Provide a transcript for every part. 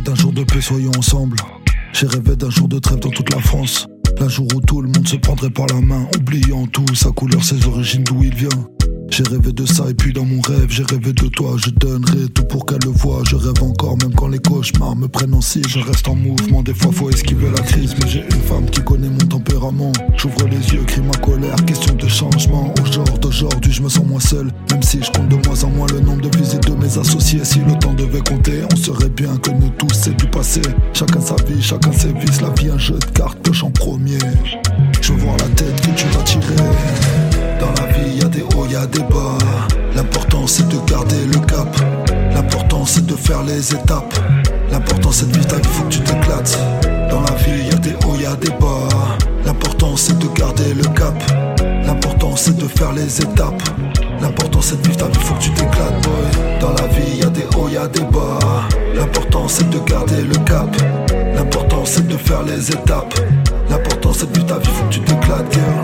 d'un jour de paix, soyons ensemble. J'ai rêvé d'un jour de trêve dans toute la France. Un jour où tout le monde se prendrait par la main, oubliant tout, sa couleur, ses origines, d'où il vient. J'ai rêvé de ça et puis dans mon rêve, j'ai rêvé de toi. Je donnerai tout pour qu'elle le voie. Je rêve encore, même quand les cauchemars me prennent en si. Je reste en mouvement, des fois faut esquiver la crise. Mais j'ai une femme qui connaît mon tempérament. J'ouvre les yeux, crie ma colère. Question de changement. Au genre d'aujourd'hui, je me sens moins seul. Même si je compte de moins en moins le nombre de visites de mes associés. Si le temps devait compter, on serait bien que nous tous c'est du passé. Chacun sa vie, chacun ses vices. La vie, un jeu de cartes, poche en premier. Je vois la tête que tu vas tirer. L'important c'est de garder le cap. L'important c'est de faire les étapes. L'important c'est de vivre ta vie, faut que tu t'éclates. Dans la vie, y a des hauts, y a des bas. L'important c'est de garder le cap. L'important c'est de faire les étapes. L'important c'est de vivre ta vie, faut que tu t'éclates, boy. Dans la vie, y a des hauts, y a des bas. L'important c'est de garder le cap. L'important c'est de faire les étapes. L'important c'est de vivre ta vie, faut que tu t'éclates, girl.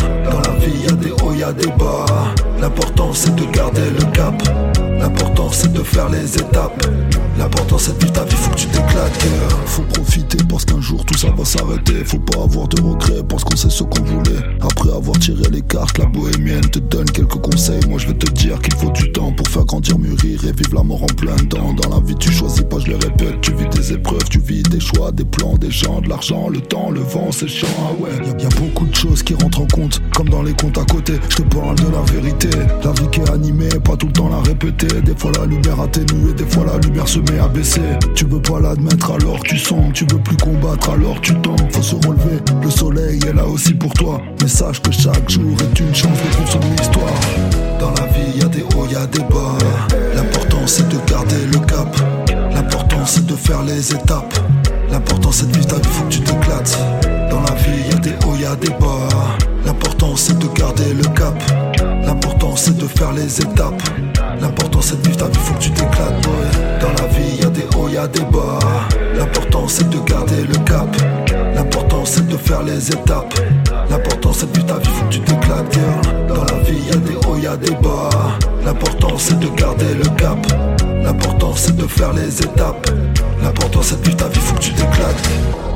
L'important c'est de garder le cap. L'important c'est de faire les étapes. L'important c'est de vivre ta vie, faut que tu t'éclates. Faut profiter parce qu'un jour tout ça va s'arrêter. Faut pas avoir de regrets parce qu'on sait ce qu'on voulait. Après avoir tiré les cartes, la bohémienne te donne quelques conseils. Moi je vais te dire qu'il faut du temps pour faire grandir, mûrir et vivre la mort en plein temps. Dans la vie, tu choisis pas, je le répète. Tu vis des épreuves, tu vis des choix, des plans, des gens, de l'argent, le temps, le vent, c'est chiant, ah ouais. Y, beaucoup de qui rentrent en compte, comme dans les comptes à côté. Je te parle de la vérité. La vie qui est animée, pas tout le temps la répéter. Des fois la lumière atténuée, des fois la lumière se met à baisser. Tu veux pas l'admettre alors tu sens, tu veux plus combattre alors tu tombes. Faut se relever, le soleil est là aussi pour toi. Mais sache que chaque jour est une chance de son histoire. Dans la vie, y a des hauts, y a des bas. L'important c'est de garder le cap. L'important c'est de faire les étapes. L'important c'est de vivre ta vie, faut que tu t'éclates. Vie, y a des hauts, y a des bas. L'important c'est de garder le cap. L'important c'est de faire les étapes. L'important c'est de vivre ta vie, faut que tu t'éclates. Dans la vie, y a des hauts, y a des bas. L'important c'est de garder le cap. L'important c'est de faire les étapes. L'important c'est de vivre ta vie, faut que tu t'éclates. Dans la vie, y a des hauts, y a des bas. L'important c'est de garder le cap. L'important c'est de faire les étapes. L'important c'est de vivre ta vie, faut que tu t'éclates.